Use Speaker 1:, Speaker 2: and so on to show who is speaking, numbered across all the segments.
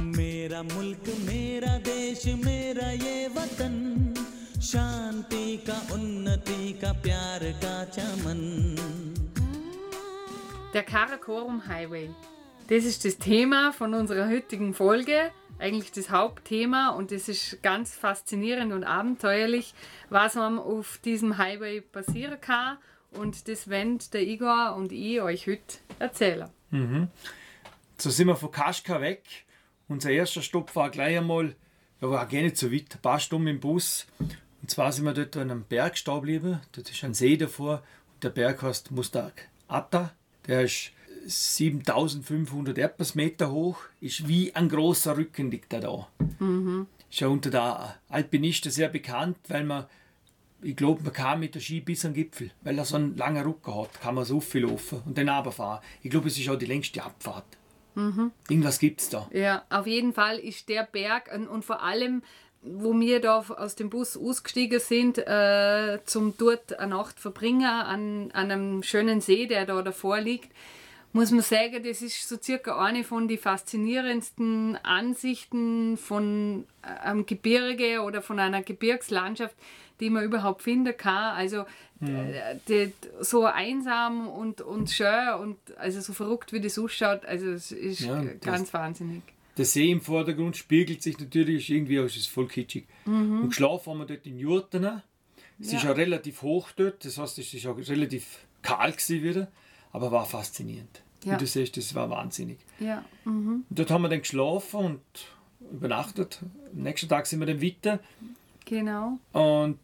Speaker 1: मेरा मुल्क मेरा देश मेरा ये वतन शांति का उन्नति का प्यार का चमन
Speaker 2: Der Karakorum Highway. Das ist das Thema von unserer heutigen Folge, eigentlich das Hauptthema und es ist ganz faszinierend und abenteuerlich, was man auf diesem Highway passieren kann und das werden der Igor und ich euch heute erzählen.
Speaker 3: So sind wir von Kaschka weg. unser erster Stopp war gleich einmal, ja, war gar nicht so weit, ein paar Stunden im Bus. Und zwar sind wir dort an einem Berg stehen geblieben. Dort ist ein See davor. Und der Berg heißt Mustag Atta. Der ist 7500 Erdbeersmeter hoch. Ist wie ein großer Rücken liegt er da. Ist ja unter der Alpinisten sehr bekannt, weil man, ich glaube, man kann mit der Ski bis am Gipfel, weil er so einen langen Rücken hat, kann man so viel laufen und dann runterfahren. Ich glaube, es ist auch die längste Abfahrt. Irgendwas gibt es da.
Speaker 2: Ja, auf jeden Fall ist der Berg und, und vor allem, wo wir da aus dem Bus ausgestiegen sind, äh, zum dort eine Nacht verbringen an, an einem schönen See, der da davor liegt, muss man sagen, das ist so circa eine von den faszinierendsten Ansichten von äh, einem Gebirge oder von einer Gebirgslandschaft, die man überhaupt finden kann. Also äh, die, so einsam und, und schön und also so verrückt, wie das ausschaut, also es ist
Speaker 3: Ja,
Speaker 2: äh,
Speaker 3: das-
Speaker 2: ganz wahnsinnig.
Speaker 3: Der See im Vordergrund spiegelt sich natürlich irgendwie aus, ist voll kitschig. Und geschlafen haben wir dort in Jurten. Es ist
Speaker 2: Ja.
Speaker 3: ja relativ hoch dort, das heißt, es ist auch relativ kahl gewesen wieder, aber war faszinierend.
Speaker 2: Ja.
Speaker 3: Wie du siehst, das war wahnsinnig.
Speaker 2: Ja.
Speaker 3: Und dort haben wir dann geschlafen und übernachtet. Am nächsten Tag sind wir dann weiter.
Speaker 2: Genau.
Speaker 3: Und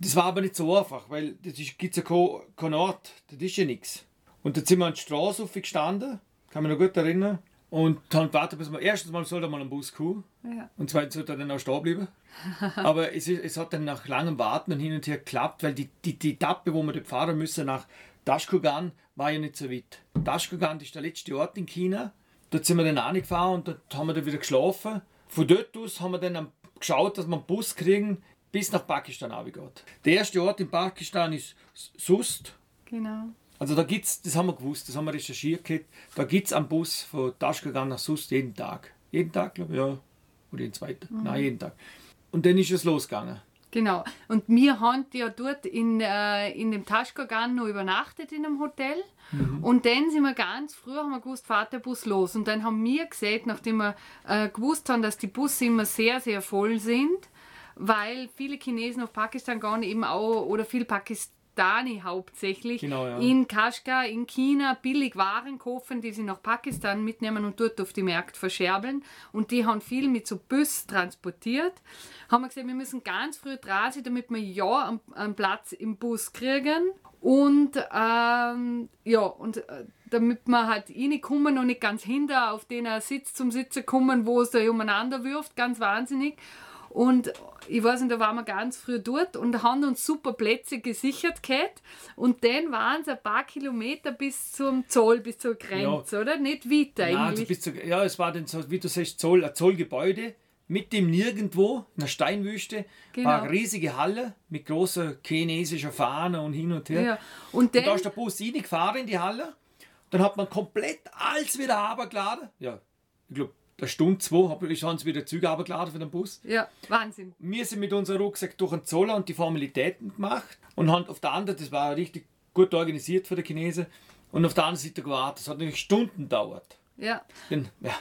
Speaker 3: das war aber nicht so einfach, weil das gibt ja kein, kein Ort, das ist ja nichts. Und dann sind wir an die Straße gestanden, kann mich noch gut erinnern, und haben gewartet, bis wir erstens mal soll da mal ein Bus kommen
Speaker 2: Ja.
Speaker 3: und zweitens sollte er dann auch stehen bleiben. aber es, ist, es hat dann nach langem Warten und hin und her geklappt, weil die, die, die Etappe, wo wir dort fahren müssen nach Dashkogan, war ja nicht so weit. Dashkogan ist der letzte Ort in China. Dort sind wir dann angefahren und dort haben wir dann wieder geschlafen. Von dort aus haben wir dann am- geschaut, dass wir einen Bus kriegen, bis nach Pakistan runtergeht. Der erste Ort in Pakistan ist Sust.
Speaker 2: Genau.
Speaker 3: Also da gibt's, das haben wir gewusst, das haben wir recherchiert, da gibt es einen Bus von Taschgegangen nach Sust jeden Tag. Jeden Tag, glaube ich, ja. Oder jeden zweiten. Nein, jeden Tag. Und dann ist es losgegangen.
Speaker 2: Genau. Und wir haben ja dort in, äh, in dem Taschkogan noch übernachtet in einem Hotel. Und dann sind wir ganz früh, haben wir gewusst, fährt der Bus los. Und dann haben wir gesehen, nachdem wir äh, gewusst haben, dass die Busse immer sehr, sehr voll sind, weil viele Chinesen auf Pakistan gehen eben auch, oder viel Pakistani hauptsächlich,
Speaker 3: Genau, ja.
Speaker 2: in Kashgar, in China billig Waren kaufen, die sie nach Pakistan mitnehmen und dort auf die Märkte verscherbeln. Und die haben viel mit so Bus transportiert. Haben wir gesagt, wir müssen ganz früh dran sein, damit wir ja einen, Platz im Bus kriegen. Und ähm, ja, und äh, damit wir halt reinkommen und nicht ganz hinter auf den Sitz zum Sitzen kommen, wo es da umeinander wirft, ganz wahnsinnig. Und ich weiß nicht, da waren wir ganz früh dort und haben uns super Plätze gesichert gehabt. Und dann waren es ein paar Kilometer bis zum Zoll, bis zur Grenze, oder? Nicht weiter
Speaker 3: Nein, also
Speaker 2: eigentlich.
Speaker 3: bis zu, ja, es war dann so, wie du sagst, Zoll, ein Zollgebäude mit dem Nirgendwo, in einer Steinwüste,
Speaker 2: Genau.
Speaker 3: war eine riesige Halle mit großer chinesischer Fahne und hin und her.
Speaker 2: ja. Und
Speaker 3: Und da
Speaker 2: dann,
Speaker 3: ist der Bus reingefahren in die Halle. Dann hat man komplett alles wieder runtergeladen. Ja, ich glaube, eine Stunde, zwei hab- ist- haben sie wieder Züge runtergeladen für den Bus.
Speaker 2: ja, Wahnsinn.
Speaker 3: Wir sind mit unserem Rucksack durch den Zoller und die Formalitäten gemacht und haben auf der anderen, das war richtig gut organisiert für die Chinesen, und auf der anderen Seite gewartet. Das hat nämlich Stunden gedauert.
Speaker 2: Ja.
Speaker 3: Denn, ja,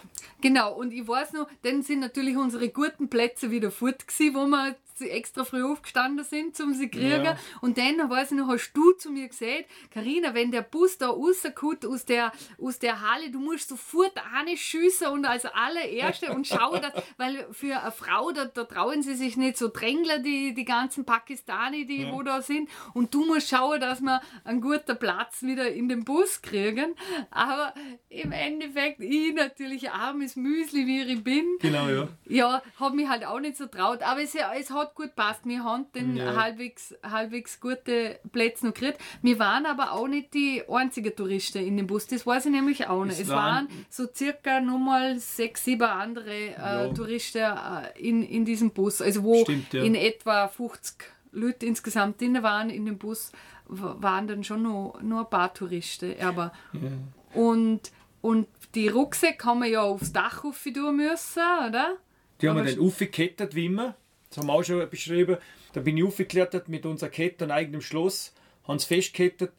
Speaker 2: Genau, und ich weiß noch, dann sind natürlich unsere guten Plätze wieder fort gewesen, wo wir extra früh aufgestanden sind, um sie zu kriegen.
Speaker 3: Ja.
Speaker 2: Und dann, weiß ich noch, hast du zu mir gesagt, Karina, wenn der Bus da rauskommt aus der, aus der Halle, du musst sofort schießen und als allererste und schauen, dass, weil für eine Frau, da, da trauen sie sich nicht so Drängler, die, die ganzen Pakistani, die wo da sind. Und du musst schauen, dass wir einen guten Platz wieder in den Bus kriegen. Aber im Endeffekt, ich natürlich armes Müsli, wie ich bin,
Speaker 3: genau, ja.
Speaker 2: ja, habe mich halt auch nicht so traut, aber es, es hat gut passt. Wir haben den
Speaker 3: Ja.
Speaker 2: halbwegs, halbwegs gute Plätze noch gekriegt. Wir waren aber auch nicht die einzigen Touristen in dem Bus, das weiß ich nämlich auch nicht.
Speaker 3: Es
Speaker 2: Es, waren,
Speaker 3: waren-
Speaker 2: so circa nochmal sechs, sieben andere äh,
Speaker 3: Ja.
Speaker 2: Touristen äh, in, in diesem Bus, also wo
Speaker 3: Stimmt, ja.
Speaker 2: in etwa 50 Leute insgesamt drin waren in dem Bus, waren dann schon noch, noch ein paar Touristen. Aber und Und die Rucksäcke haben wir ja aufs Dach rauf tun müssen, oder?
Speaker 3: Die haben wir dann aufgekettet, wie immer. Das haben wir auch schon beschrieben. Da bin ich aufgeklettert mit unserer Kette und eigenem Schloss, haben es festgekettet.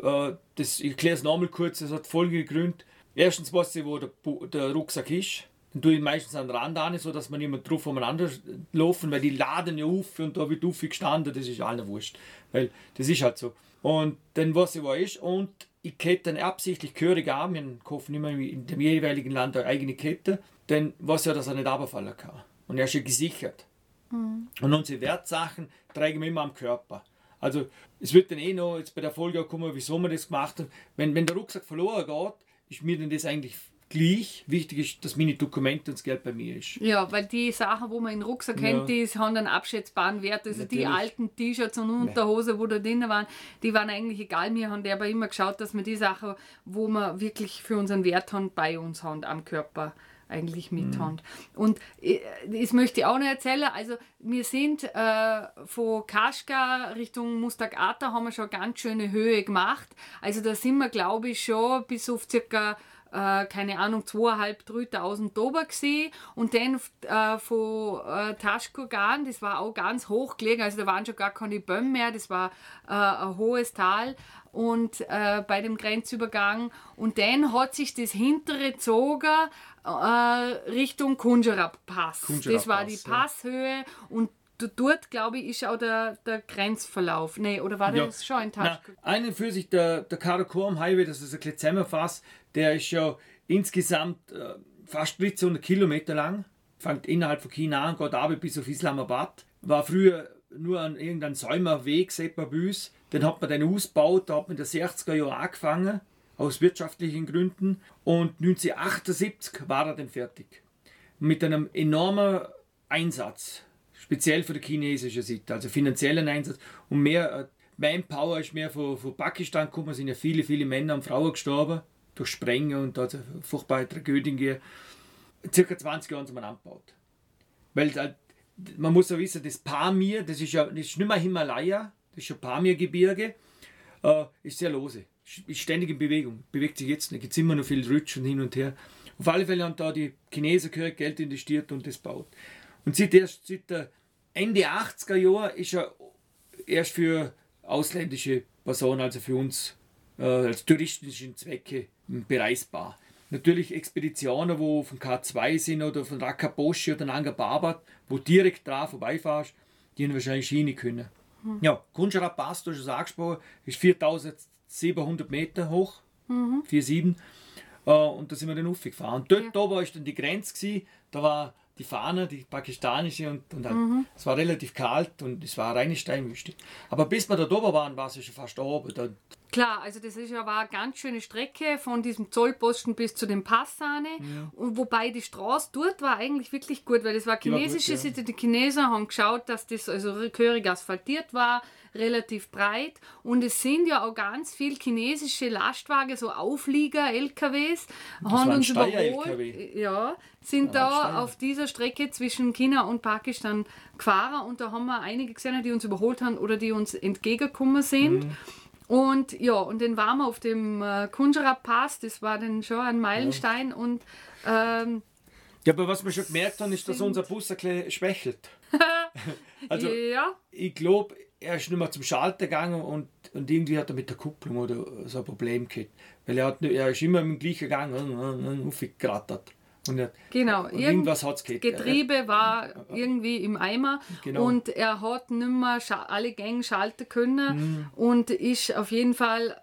Speaker 3: Äh, Das, ich erkläre es nochmal kurz, das hat folgende Gründe. Erstens weiß ich, wo der, der Rucksack ist. Dann tue ich meistens an den Rand an, so dass man nicht mehr drauf umeinander laufen, weil die laden ja auf und da wird auf gestanden, das ist allen wurscht. Weil das ist halt so. Und dann weiß ich, wo er ist und ich kette dann absichtlich gehörig an, wir kaufen immer in dem jeweiligen Land eine eigene Kette, dann weiß ich ja, dass er nicht runterfallen kann. Und er ist ja gesichert. Und unsere Wertsachen tragen wir immer am Körper. Also es wird dann eh noch jetzt bei der Folge auch kommen, wieso wir das gemacht haben. Wenn, wenn der Rucksack verloren geht, ist mir dann das eigentlich gleich. Wichtig ist, dass meine Dokumente und das Geld bei mir ist.
Speaker 2: Ja, weil die Sachen, wo man in den Rucksack
Speaker 3: Ja.
Speaker 2: kennt, die haben einen abschätzbaren Wert. Also die
Speaker 3: Natürlich.
Speaker 2: alten T-Shirts und Unterhose, wo da drin waren, die waren eigentlich egal. Wir haben aber immer geschaut, dass wir die Sachen, wo wir wirklich für unseren Wert haben, bei uns haben, am Körper eigentlich mit
Speaker 3: Mhm.
Speaker 2: Und äh, das möchte ich auch noch erzählen. Also wir sind äh, von Kaschka Richtung Mustagata haben wir schon ganz schöne Höhe gemacht. Also da sind wir, glaube ich, schon bis auf circa äh, keine Ahnung, 2.500, 3.000 Dober gesehen und dann äh, von äh, Taschkogan, das war auch ganz hoch gelegen, also da waren schon gar keine Bäume mehr, das war äh, ein hohes Tal und äh, bei dem Grenzübergang und dann hat sich das hintere gezogen äh, Richtung Kunjarab Pass.
Speaker 3: Kunjarab
Speaker 2: das war die
Speaker 3: Pass, ja.
Speaker 2: Passhöhe und dort, glaube ich, ist auch der, der Grenzverlauf. Nee, oder war
Speaker 3: Ja.
Speaker 2: das schon ein
Speaker 3: an und für sich der, der Karakorum Highway, das ist ein bisschen zusammenfasst, der ist ja insgesamt äh, fast 1300 Kilometer lang, fängt innerhalb von China an, geht aber bis auf Islamabad. War früher nur an irgendeinem Säumerweg, uns. Den hat man dann ausgebaut, da hat man in den 60er Jahren angefangen, aus wirtschaftlichen Gründen. Und 1978 war er dann fertig. Mit einem enormen Einsatz, speziell für die chinesische Seite, also finanziellen Einsatz und mehr äh, Manpower ist mehr von, von Pakistan gekommen, sind ja viele, viele Männer und Frauen gestorben durch Sprengen und da hat es eine furchtbare Tragödien gegeben. Circa 20 Jahre haben sie man angebaut. Weil halt, man muss ja wissen, das Pamir, das ist ja das ist nicht mehr Himalaya, das ist ja Pamir-Gebirge, äh, ist sehr lose, ist ständig in Bewegung, bewegt sich jetzt nicht, gibt immer noch viel Rutsch und hin und her. Auf alle Fälle haben da die Chinesen gehört, Geld investiert und das baut. Und seit, erst, seit der Ende 80er Jahre ist er erst für ausländische Personen, also für uns äh, als touristischen Zwecke bereisbar. Natürlich Expeditionen, wo von K2 sind oder von Rakaposhi oder Nanga Parbat, wo direkt dran vorbeifährst, die haben wahrscheinlich Schiene können. Ja, Kunjara Pass, du hast es angesprochen, ist 4700 Meter hoch, 4,7. Äh, und da sind wir dann aufgefahren. Und dort oben war dann die Grenze, gewesen, da war die Fahne, die pakistanische, und, und halt, es war relativ kalt und es war eine reine Steinwüste. Aber bis wir da oben waren, war es ja schon fast oben. Da,
Speaker 2: Klar, also das ist ja war eine ganz schöne Strecke von diesem Zollposten bis zu dem Passane. Und wobei die Straße dort war eigentlich wirklich gut, weil das war chinesische
Speaker 3: ja.
Speaker 2: Seite. Die Chinesen haben geschaut, dass das also gehörig asphaltiert war, relativ breit. Und es sind ja auch ganz viele chinesische Lastwagen, so Auflieger, LKWs, haben
Speaker 3: waren
Speaker 2: uns überholt. Ja, sind
Speaker 3: Ja,
Speaker 2: da auf dieser Strecke zwischen China und Pakistan gefahren und da haben wir einige gesehen, die uns überholt haben oder die uns entgegengekommen sind.
Speaker 3: Mhm.
Speaker 2: Und ja, und dann waren wir auf dem äh, Kunjara Pass, das war dann schon ein Meilenstein und ähm,
Speaker 3: ja, aber was wir schon gemerkt haben, ist, dass unser Bus ein bisschen schwächelt. also,
Speaker 2: ja,
Speaker 3: ich glaube, er ist nicht mehr zum Schalter gegangen und, und irgendwie hat er mit der Kupplung oder so ein Problem gehabt. Weil er, hat, er ist immer im gleichen Gang äh, aufgerattert. Und, er,
Speaker 2: genau.
Speaker 3: irgendwas hat es gehabt.
Speaker 2: Getriebe war irgendwie im Eimer
Speaker 3: Genau.
Speaker 2: und er hat nicht mehr alle Gänge schalten können
Speaker 3: Mhm.
Speaker 2: und ist auf jeden Fall,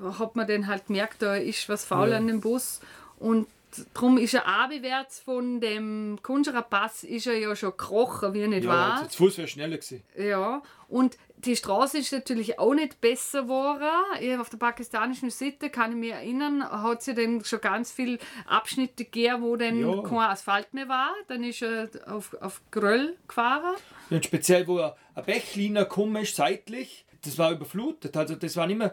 Speaker 2: äh, hat man dann halt gemerkt, da ist was faul
Speaker 3: Ja.
Speaker 2: an dem Bus und darum ist er abwärts von dem Kunjara Pass ist er ja schon gekrochen, wie nicht
Speaker 3: ja,
Speaker 2: wahr?
Speaker 3: das Fuß wäre schneller gewesen.
Speaker 2: Ja, und die Straße ist natürlich auch nicht besser geworden. Auf der pakistanischen Seite kann ich mich erinnern, hat es ja dann schon ganz viele Abschnitte gegeben, wo dann
Speaker 3: Ja.
Speaker 2: kein Asphalt mehr war. Dann ist er auf, auf Gröll gefahren.
Speaker 3: Und speziell, wo ein Bächliner gekommen ist, seitlich, das war überflutet. Also das waren immer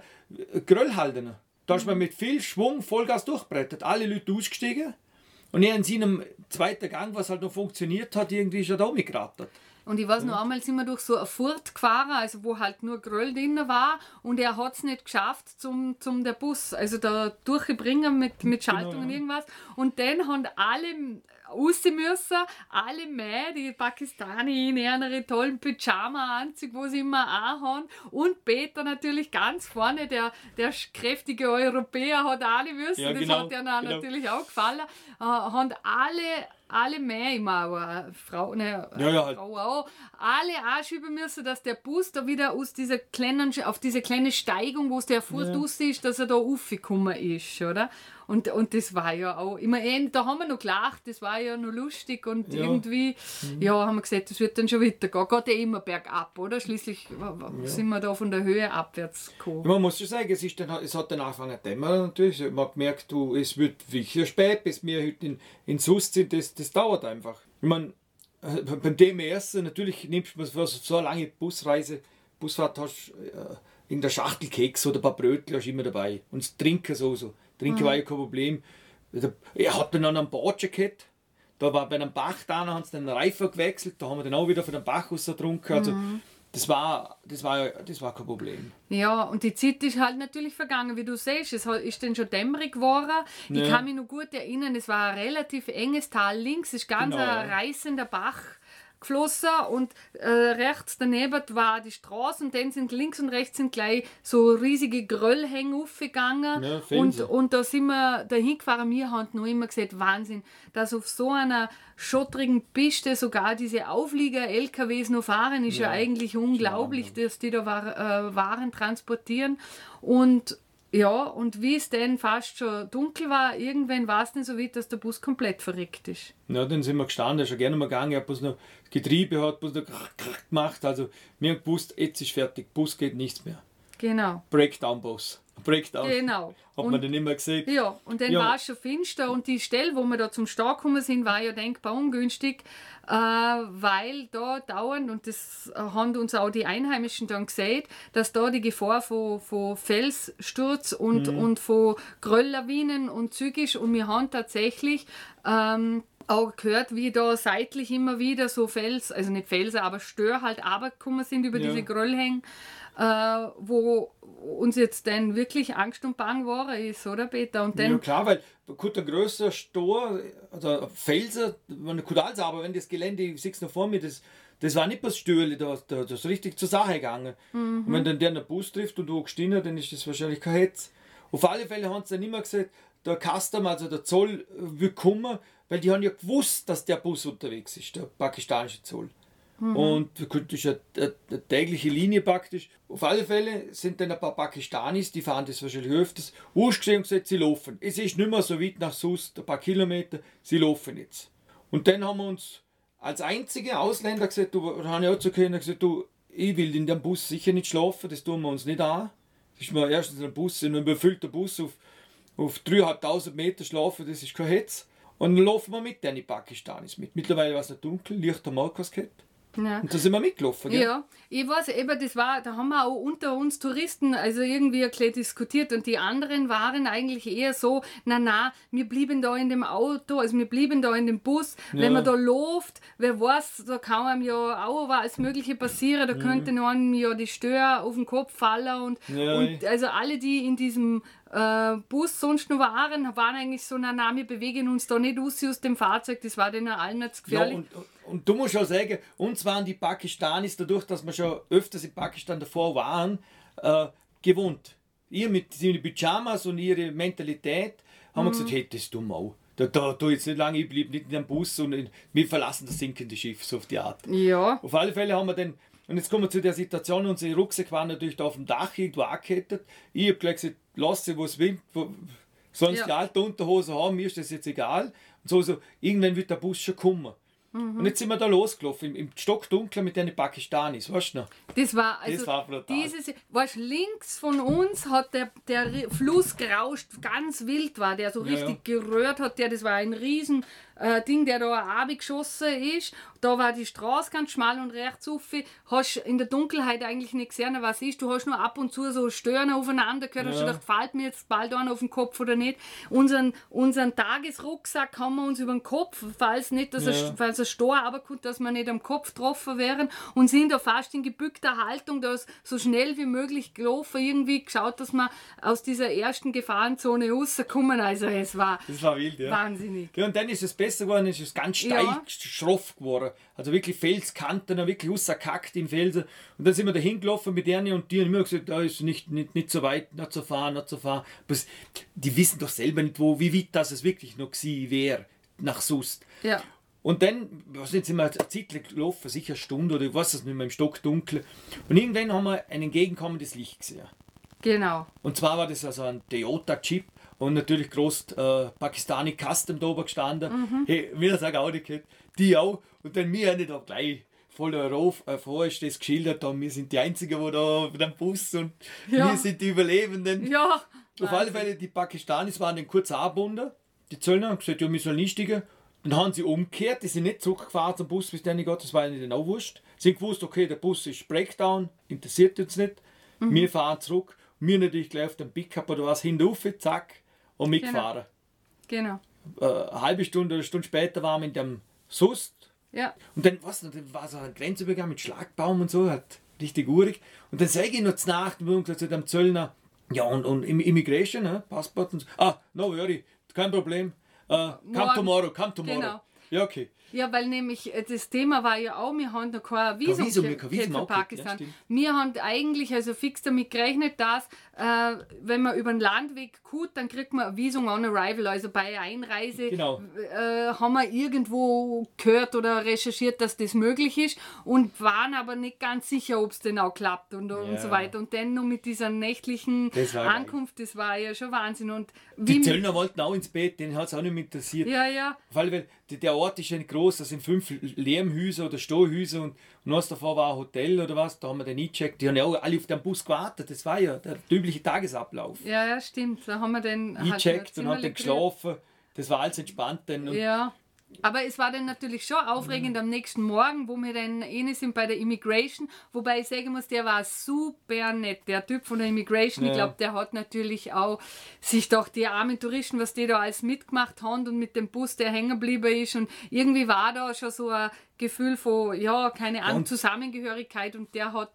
Speaker 3: Gröllhaldener. Da ist man mit viel Schwung Vollgas durchbrettet. Alle Leute ausgestiegen. Und er in seinem zweiten Gang, was halt noch funktioniert hat, irgendwie ist er da mitgerattert.
Speaker 2: Und ich weiß noch einmal sind wir durch so eine Furt gefahren, also wo halt nur Gröll drin war und er hat es nicht geschafft zum, zum der Bus, also da durchzubringen mit, mit Schaltung
Speaker 3: Genau,
Speaker 2: und irgendwas. Und dann haben alle raus müssen, alle mehr, die Pakistani in ihren tollen Pyjama-Anzug, wo sie immer anhaben. Und Peter natürlich ganz vorne, der, der kräftige Europäer, hat alle müssen.
Speaker 3: Ja,
Speaker 2: das
Speaker 3: genau,
Speaker 2: hat ja dann
Speaker 3: genau.
Speaker 2: natürlich auch gefallen. Äh, haben alle, alle mehr, immer aber Frau, ne,
Speaker 3: Ja, ja, halt.
Speaker 2: Frau auch, alle anschieben müssen, dass der Bus da wieder aus dieser kleinen, auf diese kleine Steigung, wo es der Fuß ja. ist, dass er da raufgekommen ist, oder? Und, und das war ja auch immer, ähnlich. da haben wir noch gelacht, das war ja noch lustig und
Speaker 3: Ja.
Speaker 2: irgendwie, ja, haben wir gesagt, das wird dann schon weitergehen. Geht ja immer bergab, oder? Schließlich w- sind wir da von der Höhe abwärts gekommen.
Speaker 3: Man muss schon sagen, es, ist dann, es hat dann angefangen zu dämmern natürlich. Man hat gemerkt, du, es wird wirklich spät, bis wir heute in, in Sust sind. Das, das dauert einfach. Ich meine, äh, beim DMS natürlich nimmst du für so eine lange Busreise, Busfahrt hast äh, in der Schachtel Keks oder ein paar Brötchen hast immer dabei. Und das Trinken sowieso. Trinken war ja kein Problem. Ich hab dann noch einen Badjacket. Da war bei einem Bach da, haben sie den Reifen gewechselt, da haben wir dann auch wieder von dem Bach aus getrunken. Also, das, war, das, war, das war kein Problem.
Speaker 2: Ja, und die Zeit ist halt natürlich vergangen, wie du siehst. Es hat- ist dann schon dämmerig geworden. Ich
Speaker 3: Ja.
Speaker 2: kann mich noch gut erinnern, es war ein relativ enges Tal links, es ist ganz
Speaker 3: Genau,
Speaker 2: ein reißender Bach geflossen und äh, rechts daneben war die Straße und dann sind links und rechts sind gleich so riesige Gröllhänge aufgegangen
Speaker 3: Ja,
Speaker 2: und, und da sind wir dahin gefahren. Wir haben noch immer gesagt, Wahnsinn, dass auf so einer schottrigen Piste sogar diese Auflieger-LKWs noch fahren, ist ja,
Speaker 3: Ja,
Speaker 2: eigentlich unglaublich, dass die da war, äh, Waren transportieren. Und ja, und wie es dann fast schon dunkel war, irgendwann war es nicht so weit, dass der Bus komplett verreckt ist.
Speaker 3: Ja, dann sind wir gestanden, er schon gerne mal gegangen, er hat bloß noch Getriebe hat bloß noch gemacht. Also wir haben gewusst, jetzt ist fertig, Bus geht nichts mehr.
Speaker 2: Genau,
Speaker 3: Breakdown Bus. Breakdown.
Speaker 2: genau.
Speaker 3: Hat
Speaker 2: Und-
Speaker 3: man dann immer gesehen.
Speaker 2: Ja, und dann
Speaker 3: Ja.
Speaker 2: war es schon finster und die Stelle, wo wir da zum Stau gekommen sind, war ja denkbar ungünstig, äh, weil da dauernd, und das haben uns auch die Einheimischen dann gesehen, dass da die Gefahr von, von Felssturz und,
Speaker 3: Mhm.
Speaker 2: und von Grölllawinen und Züg ist und wir haben tatsächlich ähm, auch gehört, wie da seitlich immer wieder so Fels, also nicht Felsen, aber Stör halt runtergekommen sind über
Speaker 3: Ja.
Speaker 2: diese Gröllhänge, äh, wo uns jetzt dann wirklich Angst und Bang war ist, oder Peter? Und dann
Speaker 3: Ja klar, weil gut ein größer Stor, also ein Felsen, man kann alles, aber wenn das Gelände, ich sehe es noch vor mir, das, das war nicht bloß Stürle, da, da, das ist richtig zur Sache gegangen. Und wenn dann der einen Bus trifft und du gestehen dann ist das wahrscheinlich kein Hetz. Auf alle Fälle haben sie dann immer gesagt, der Custom, also der Zoll, äh, will kommen, weil die haben ja gewusst, dass der Bus unterwegs ist, der pakistanische Zoll. Und das ist eine, eine, tägliche Linie praktisch. Auf alle Fälle sind dann ein paar Pakistanis, die fahren das wahrscheinlich öfters, ausgesehen und gesagt, sie laufen. Es ist nicht mehr so weit nach Sust, ein paar Kilometer, sie laufen jetzt. Und dann haben wir uns als einzige Ausländer gesagt, du, habe ich auch zu können gesagt, du, ich will in dem Bus sicher nicht schlafen, das tun wir uns nicht an. Das ist mir erstens ein Bus, in einem überfüllten Bus auf, auf 3'500 Meter schlafen, das ist kein Hetz. Und dann laufen wir mit den Pakistanis mit. Mittlerweile war es dunkel, auch keins gehabt.
Speaker 2: Ja.
Speaker 3: Und da sind wir mitgelaufen. Gell?
Speaker 2: Ja, ich weiß eben, das war, da haben wir auch unter uns Touristen also irgendwie ein bisschen diskutiert und die anderen waren eigentlich eher so, na na, wir blieben da in dem Auto, also wir blieben da in dem Bus, wenn
Speaker 3: Ja.
Speaker 2: man da läuft, wer weiß, da kann einem ja auch alles Mögliche passieren, da könnte noch einem ja die Stör auf den Kopf fallen und,
Speaker 3: Ja.
Speaker 2: und also alle, die in diesem äh, Bus sonst noch waren, waren eigentlich so, na na, wir bewegen uns da nicht aus aus dem Fahrzeug, das war denen allen nicht
Speaker 3: Ja,
Speaker 2: gefährlich.
Speaker 3: und, und du musst schon sagen, uns waren die Pakistanis, dadurch, dass wir schon öfters in Pakistan davor waren, äh, gewohnt. Ihr mit ihren Pyjamas und ihre Mentalität haben wir gesagt, hey, das tun wir auch. Da, da, da jetzt nicht lange, ich blieb nicht in dem Bus und in- wir verlassen das sinkende Schiff, so auf die Art.
Speaker 2: ja,
Speaker 3: Auf alle Fälle haben wir dann, und jetzt kommen wir zu der Situation, unsere Rucksäcke waren natürlich da auf dem Dach irgendwo angekettet. Ich habe gleich gesagt, lass sie, wo es wo, sollen sie
Speaker 2: Ja.
Speaker 3: die alte Unterhose haben, mir ist das jetzt egal. Und so, so, irgendwann wird der Bus schon kommen.
Speaker 2: Mhm.
Speaker 3: Und jetzt sind wir da losgelaufen, im, im Stockdunkel mit den Pakistanis, weißt du noch?
Speaker 2: Das war, also
Speaker 3: Das war brutal.
Speaker 2: dieses, weißt, links von uns hat der, der Fluss gerauscht, ganz wild war, der so
Speaker 3: Ja,
Speaker 2: richtig gerührt hat. Der, das war ein riesen äh, Ding, der da abgeschossen ist. Da war die Straße ganz schmal und rechts auf. Hast in der Dunkelheit eigentlich nicht gesehen, was ist. Du hast nur ab und zu so Stören aufeinander gehört. Ja. Hast du gedacht, fällt mir jetzt bald einer auf den Kopf oder nicht. Unseren, unseren Tagesrucksack haben wir uns über den Kopf, falls nicht, dass ja. er, falls er Stor aber gut, dass wir nicht am Kopf getroffen wären und sind da fast in gebückter Haltung, da so schnell wie möglich gelaufen, irgendwie geschaut, dass wir aus dieser ersten Gefahrenzone rauskommen. Also es war,
Speaker 3: das war wild, ja.
Speaker 2: wahnsinnig.
Speaker 3: Ja, und dann ist es besser geworden, es ist ganz steil, ja. schroff geworden. Also wirklich Felskanten, wirklich rausgekackt im Felsen. Und dann sind wir da hingelaufen mit denen und die haben immer gesagt, da ist nicht, nicht, nicht so weit, nicht so fahren, nicht so fahren. Aber die wissen doch selber nicht, wo, wie weit das es wirklich noch gewesen wäre nach Sust.
Speaker 2: Ja.
Speaker 3: Und dann, was jetzt sind wir eine Zeit gelaufen, sicher eine Stunde oder was ist nicht mehr im Stock dunkel. Und irgendwann haben wir ein entgegenkommendes Licht gesehen.
Speaker 2: Genau.
Speaker 3: Und zwar war das also ein Toyota Chip und natürlich groß äh, Pakistani Custom da oben gestanden. Mhm. Hey, wir sagen auch nicht, die auch. Und dann wir haben da gleich voll Europa ist das geschildert haben. Wir sind die Einzigen, die da auf dem Bus und ja. wir sind die Überlebenden.
Speaker 2: Ja.
Speaker 3: Auf alle Fälle, die Pakistanis waren dann kurz angebunden. Die Zöllner haben gesagt, ja, wir sollen nicht steigen. Dann haben sie umgekehrt, die sind nicht zurückgefahren zum Bus, bis der nicht geht, das war ihnen auch wurscht. Sie haben gewusst, okay, der Bus ist Breakdown, interessiert uns nicht. Mhm. Wir fahren zurück. Wir natürlich gleich auf dem Pickup oder was hinauf, zack, und mitgefahren.
Speaker 2: Genau.
Speaker 3: genau. Äh, eine halbe Stunde oder eine Stunde später waren wir in dem Sust.
Speaker 2: Ja.
Speaker 3: Und dann, was, dann war so ein Grenzübergang mit Schlagbaum und so, hat richtig urig. Und dann sage ich noch zur Nacht, zu dem Zöllner, ja, und, und Immigration, ne? Passport und so. Ah, no worry, kein Problem. Uh, come tomorrow, come tomorrow. Genau. Ja, okay.
Speaker 2: Ja, weil nämlich äh, das Thema war ja auch, wir haben noch kein Visum, Visum, Visum für Pakistan. Ja, wir haben eigentlich also fix damit gerechnet, dass äh, wenn man über den Landweg gut, dann kriegt man ein Visum on arrival. Also bei Einreise
Speaker 3: genau.
Speaker 2: äh, haben wir irgendwo gehört oder recherchiert, dass das möglich ist und waren aber nicht ganz sicher, ob es denn auch klappt und, ja. und so weiter. Und dann nur mit dieser nächtlichen das Ankunft, das war ja schon Wahnsinn. Und
Speaker 3: die Zöllner wollten auch ins Bett, den hat es auch nicht interessiert.
Speaker 2: Ja, ja.
Speaker 3: Weil, weil der Ort ist ja nicht groß, das sind fünf Lehmhäuser oder Stallhäuser und, und was davor war ein Hotel oder was, da haben wir den eingecheckt. Die haben ja auch alle auf den Bus gewartet, das war ja der übliche Tagesablauf.
Speaker 2: Ja, ja, stimmt. Da haben wir den
Speaker 3: eingecheckt und haben dann geschlafen. Das war alles entspannt. Dann
Speaker 2: ja. Aber es war dann natürlich schon aufregend mhm. am nächsten Morgen, wo wir dann eh sind bei der Immigration. Wobei ich sagen muss, der war super nett, der Typ von der Immigration. Ja. Ich glaube, der hat natürlich auch sich doch die armen Touristen, was die da alles mitgemacht haben und mit dem Bus, der hängen geblieben ist. Und irgendwie war da schon so ein Gefühl von, ja, keine Ahnung, und Zusammengehörigkeit. Und der hat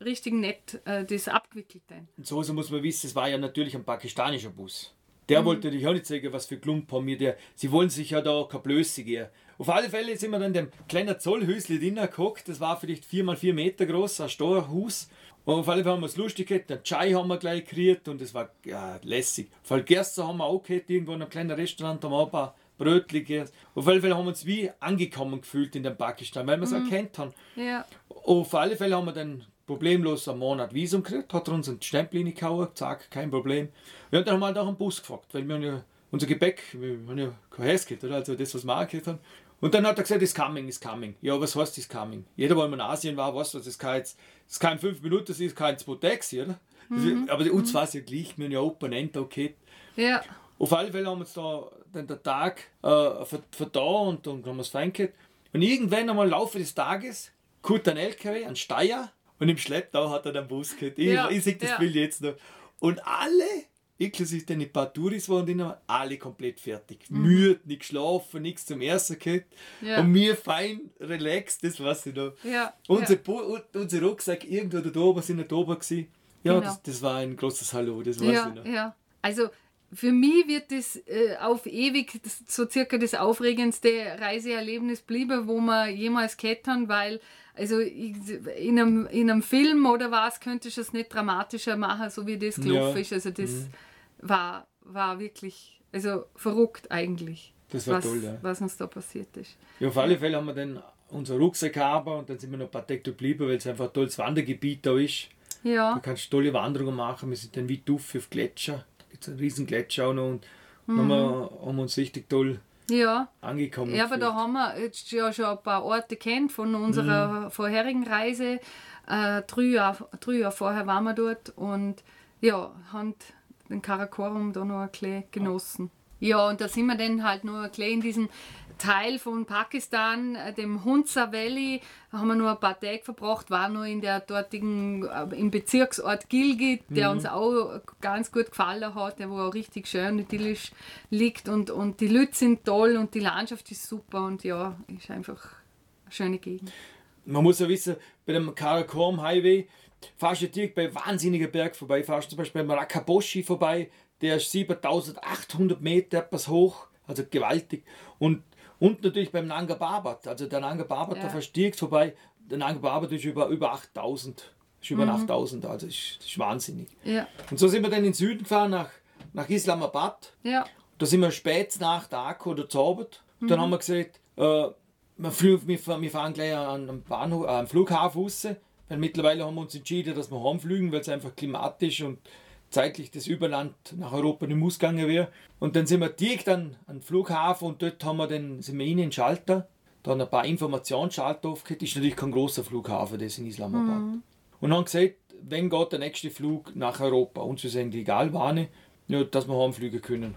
Speaker 2: richtig nett äh, das abgewickelt. Dann.
Speaker 3: Und so, so muss man wissen, es war ja natürlich ein pakistanischer Bus. Der mhm. wollte dich auch nicht sagen, was für Klump haben wir. Der, sie wollen sich ja da keine Blöße gehen. Auf alle Fälle sind wir dann in dem kleinen Zollhäusli drinnen gehockt. Das war vielleicht 4 mal 4 Meter groß, ein Storhaus. Und auf alle Fälle haben wir es lustig gehabt. Den Chai haben wir gleich gekriegt und es war ja, lässig. Gerste haben wir auch gehabt, irgendwo in einem kleinen Restaurant haben wir auch ein paar Brötchen gegessen. Auf alle Fälle haben wir uns wie angekommen gefühlt in dem Pakistan, weil wir es mhm. erkannt haben.
Speaker 2: Ja.
Speaker 3: Auf alle Fälle haben wir dann problemlos einen Monat Visum gekriegt, hat er uns einen Stempel reingehauen, zack, kein Problem. Dann haben wir halt auch einen Bus gefragt, weil wir haben ja unser Gepäck, wir haben ja kein Häuschen, oder? also das, was wir angekriegt haben. Und dann hat er gesagt, it's coming, it's coming. Ja, was heißt it's coming? Jeder, der in Asien war, weiß, dass es kein, es kein 5 Minuten, das ist kein 2 Taxi, oder? Mhm. Aber uns mhm. war es ja gleich, wir haben ja Open End, okay.
Speaker 2: Ja.
Speaker 3: Auf alle Fälle haben wir uns da dann den Tag äh, verda und dann haben wir es fein gehabt. Und irgendwann einmal im Laufe des Tages kommt ein LKW, ein Steier, und im Schlepptau hat er den Bus gehabt. Ich, ja, ich sehe das ja. Bild jetzt noch. Und alle, inklusive den paar Touris waren drin, alle komplett fertig. Mhm. Müde, nicht geschlafen, nichts zum Essen gehabt. Ja. Und mir fein, relaxed, das weiß ich noch.
Speaker 2: Ja.
Speaker 3: Unser, unser Rucksack irgendwo da oben, sind nicht oben gewesen. Ja, genau. das, das war ein großes Hallo, das weiß ich noch.
Speaker 2: Ja, also für mich wird das äh, auf ewig das, so circa das aufregendste Reiseerlebnis bleiben, wo wir jemals gehabt haben, weil also in einem, in einem Film oder was könntest du es nicht dramatischer machen, so wie das gelaufen ja. ist. Also das mhm. war, war wirklich also verrückt eigentlich.
Speaker 3: Das war
Speaker 2: was,
Speaker 3: toll, ja.
Speaker 2: Was uns da passiert ist.
Speaker 3: Ja, auf alle Fälle haben wir dann unseren Rucksack haben und dann sind wir noch ein paar Tage geblieben, weil es einfach ein tolles Wandergebiet da ist.
Speaker 2: Ja.
Speaker 3: Du kannst tolle Wanderungen machen. Wir sind dann wie Duff auf Gletscher. Riesen Gletscher auch noch und mhm. haben wir, haben uns richtig toll
Speaker 2: ja.
Speaker 3: angekommen.
Speaker 2: Ja, aber da haben wir jetzt ja schon ein paar Orte kennt von unserer mhm. vorherigen Reise. Äh, drei, Jahre, drei Jahre vorher waren wir dort und ja, haben den Karakorum da noch ein bisschen genossen. Ja, und da sind wir dann halt nur ein in diesen Teil von Pakistan, äh, dem Hunza Valley, haben wir nur ein paar Tage verbracht, waren nur in der dortigen, äh, im Bezirksort Gilgit, der uns auch ganz gut gefallen hat, der wo auch richtig schön idyllisch liegt und, und die Leute sind toll und die Landschaft ist super und ja, ist einfach eine schöne Gegend.
Speaker 3: Man muss ja wissen, bei dem Karakoram Highway fährst du direkt bei wahnsinnigen Berg vorbei, fährst zum Beispiel beim Rakaboshi vorbei, der ist 7800 Meter etwas hoch, also gewaltig. Und, und natürlich beim Nanga Parbat, also der Nanga Parbat,
Speaker 2: Ja.
Speaker 3: da direkt vorbei, der Nanga Parbat ist über, über 8000, ist über 8000, also ist, ist wahnsinnig.
Speaker 2: Ja,
Speaker 3: Und so sind wir dann in den Süden gefahren, nach, nach Islamabad.
Speaker 2: ja,
Speaker 3: Da sind wir spät nach der Akku oder Zaubert. Dann haben wir gesagt, äh, wir, fliegen, wir, fahren, gleich an am Bahnhof, äh, am Flughafen raus. Weil mittlerweile haben wir uns entschieden, dass wir heimfliegen, weil es einfach klimatisch und zeitlich das Überland nach Europa nicht muss gegangen wäre. Und dann sind wir direkt an, an den Flughafen und dort haben wir dann, sind wir in den Schalter. Da haben ein paar Informationsschalter aufgehört. Das ist natürlich kein großer Flughafen, das in Islamabad. Und haben gesagt, wenn geht der nächste Flug nach Europa? Uns ist eigentlich egal, wann, ja, dass wir heimfliegen können.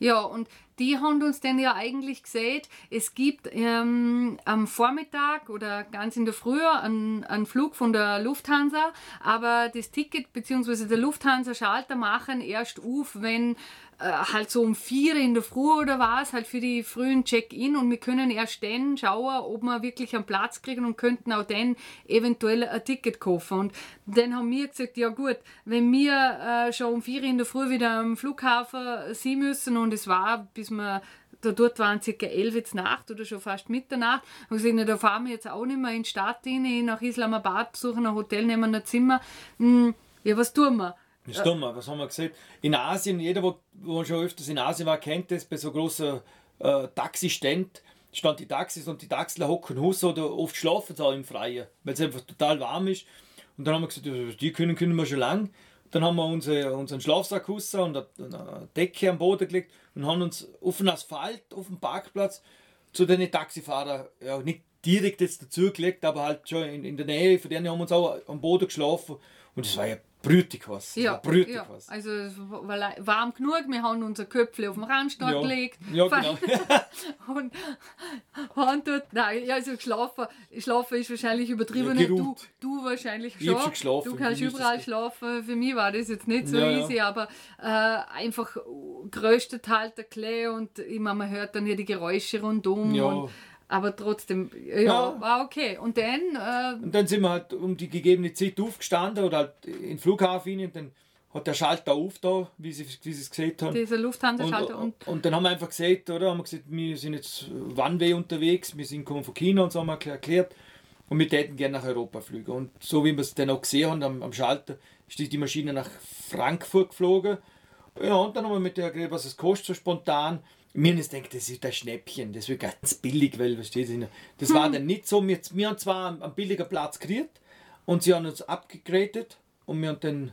Speaker 2: Ja, und die haben uns dann ja eigentlich gesagt, es gibt ähm, am Vormittag oder ganz in der Früh einen, einen Flug von der Lufthansa, aber das Ticket bzw. der Lufthansa-Schalter machen erst auf, wenn äh, halt so um vier in der Früh oder was, halt für die frühen Check-in und wir können erst dann schauen, ob wir wirklich einen Platz kriegen und könnten auch dann eventuell ein Ticket kaufen. Und dann haben wir gesagt, ja gut, wenn wir äh, schon um vier in der Früh wieder am Flughafen sein müssen und es war, bis wir da dort waren circa 11 jetzt Nacht oder schon fast Mitternacht. Und gesagt, na, da fahren wir jetzt auch nicht mehr in die Stadt rein, nach Islamabad, besuchen ein Hotel, nehmen ein Zimmer. Hm, ja, was tun wir?
Speaker 3: Das ist dumm, was haben wir gesagt? In Asien, jeder, wo schon öfters in Asien war, kennt das, bei so großen äh, Taxiständen stand die Taxis und die Taxler hocken Haus oder oft schlafen sie auch im Freien, weil es einfach total warm ist. Und dann haben wir gesagt, ja, die können, können wir schon lang. Dann haben wir unsere, unseren Schlafsack raus und eine Decke am Boden gelegt und haben uns auf den Asphalt, auf dem Parkplatz, zu den Taxifahrern, ja, nicht direkt jetzt dazugelegt, aber halt schon in, in der Nähe, von denen haben wir uns auch am Boden geschlafen. Und es war ja brütig was.
Speaker 2: Ja,
Speaker 3: ja brütig
Speaker 2: ja.
Speaker 3: was.
Speaker 2: also es war warm genug, wir haben unser Köpfle auf den Randstand
Speaker 3: Ja.
Speaker 2: gelegt.
Speaker 3: Ja, genau.
Speaker 2: und haben dort, nein, also geschlafen, schlafen ist wahrscheinlich übertrieben.
Speaker 3: Ja,
Speaker 2: du, du wahrscheinlich schon.
Speaker 3: schon geschlafen,
Speaker 2: Du kannst überall schlafen. Für mich war das jetzt nicht so
Speaker 3: Ja,
Speaker 2: easy, aber äh, einfach größte halt der Klee und ich meine, man hört dann ja die Geräusche rundum.
Speaker 3: Ja.
Speaker 2: Und, aber trotzdem, ja,
Speaker 3: Ja.
Speaker 2: war okay. Und dann, äh,
Speaker 3: Und dann sind wir halt um die gegebene Zeit aufgestanden oder halt in den Flughafen und dann hat der Schalter auf da, wie sie, wie sie es gesehen haben.
Speaker 2: dieser
Speaker 3: Und,
Speaker 2: Lufthansa-Schalter und,
Speaker 3: und, dann haben wir einfach gesagt, oder? Haben wir gesagt, wir sind jetzt One-Way unterwegs, wir sind kommen von China und so haben wir erklärt. Und wir täten gerne nach Europa fliegen. Und so wie wir es dann auch gesehen haben am, am Schalter, ist die die Maschine nach Frankfurt geflogen. Ja, und dann haben wir mit der geredet, was es kostet, so spontan. Haben uns gedacht, das ist ein Schnäppchen, das wird ganz billig, weil, versteht ihr? Das war dann nicht so. Wir, wir haben zwar einen, einen billigen Platz gekriegt und sie haben uns abgegradet und wir haben dann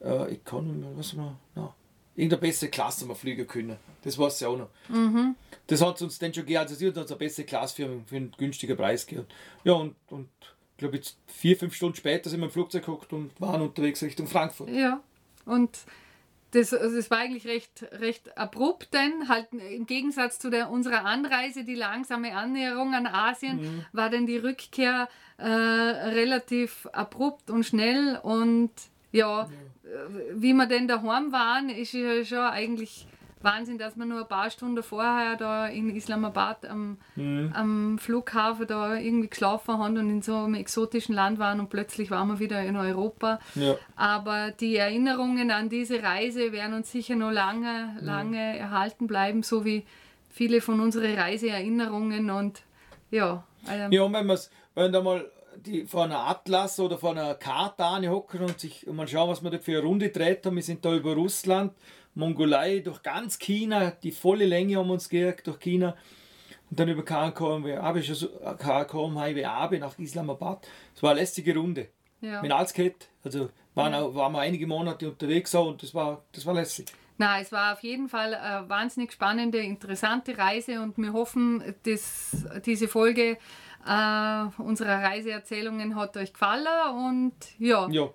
Speaker 3: äh, Economy, was haben wir, no, irgendeine bessere Klasse wir fliegen können. Das weiß ich auch noch. Das hat uns dann schon gegeben, also sie hat uns eine bessere Klasse für, für einen günstigen Preis gegeben. Ja, und, und ich glaube, jetzt vier, fünf Stunden später sind wir im Flugzeug geguckt und waren unterwegs Richtung Frankfurt.
Speaker 2: Ja, und das, also das war eigentlich recht, recht abrupt dann, halt im Gegensatz zu der, unserer Anreise, die langsame Annäherung an Asien, war dann die Rückkehr äh, relativ abrupt und schnell und ja, äh, wie wir denn daheim waren, ist ja schon eigentlich Wahnsinn, dass wir nur ein paar Stunden vorher da in Islamabad am, am Flughafen da irgendwie geschlafen haben und in so einem exotischen Land waren und plötzlich waren wir wieder in Europa.
Speaker 3: Ja.
Speaker 2: Aber die Erinnerungen an diese Reise werden uns sicher noch lange, lange erhalten bleiben, so wie viele von unseren Reiseerinnerungen und ja. ähm,
Speaker 3: Ja, und wenn, wenn da mal die, vor einer Atlas oder vor einer Karte hocken und sich mal schauen, was wir da für eine Runde dreht haben. Wir sind da über Russland, Mongolei, durch ganz China, die volle Länge haben wir uns gejagt durch China. Und dann über Karakorum Highway Abe nach Islamabad. Es war eine lästige Runde.
Speaker 2: ja.
Speaker 3: Mit gehabt. Also waren, auch, waren wir einige Monate unterwegs auch und das war, das war lässig.
Speaker 2: Na, es war auf jeden Fall eine wahnsinnig spannende, interessante Reise und wir hoffen, dass diese Folge äh, unserer Reiseerzählungen hat euch gefallen und ja,
Speaker 3: Ja,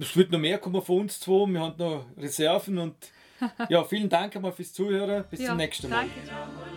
Speaker 3: es wird noch mehr kommen von uns zwei. Wir haben noch Reserven und ja, vielen Dank einmal fürs Zuhören. Bis
Speaker 2: ja
Speaker 3: zum nächsten Mal.
Speaker 2: danke.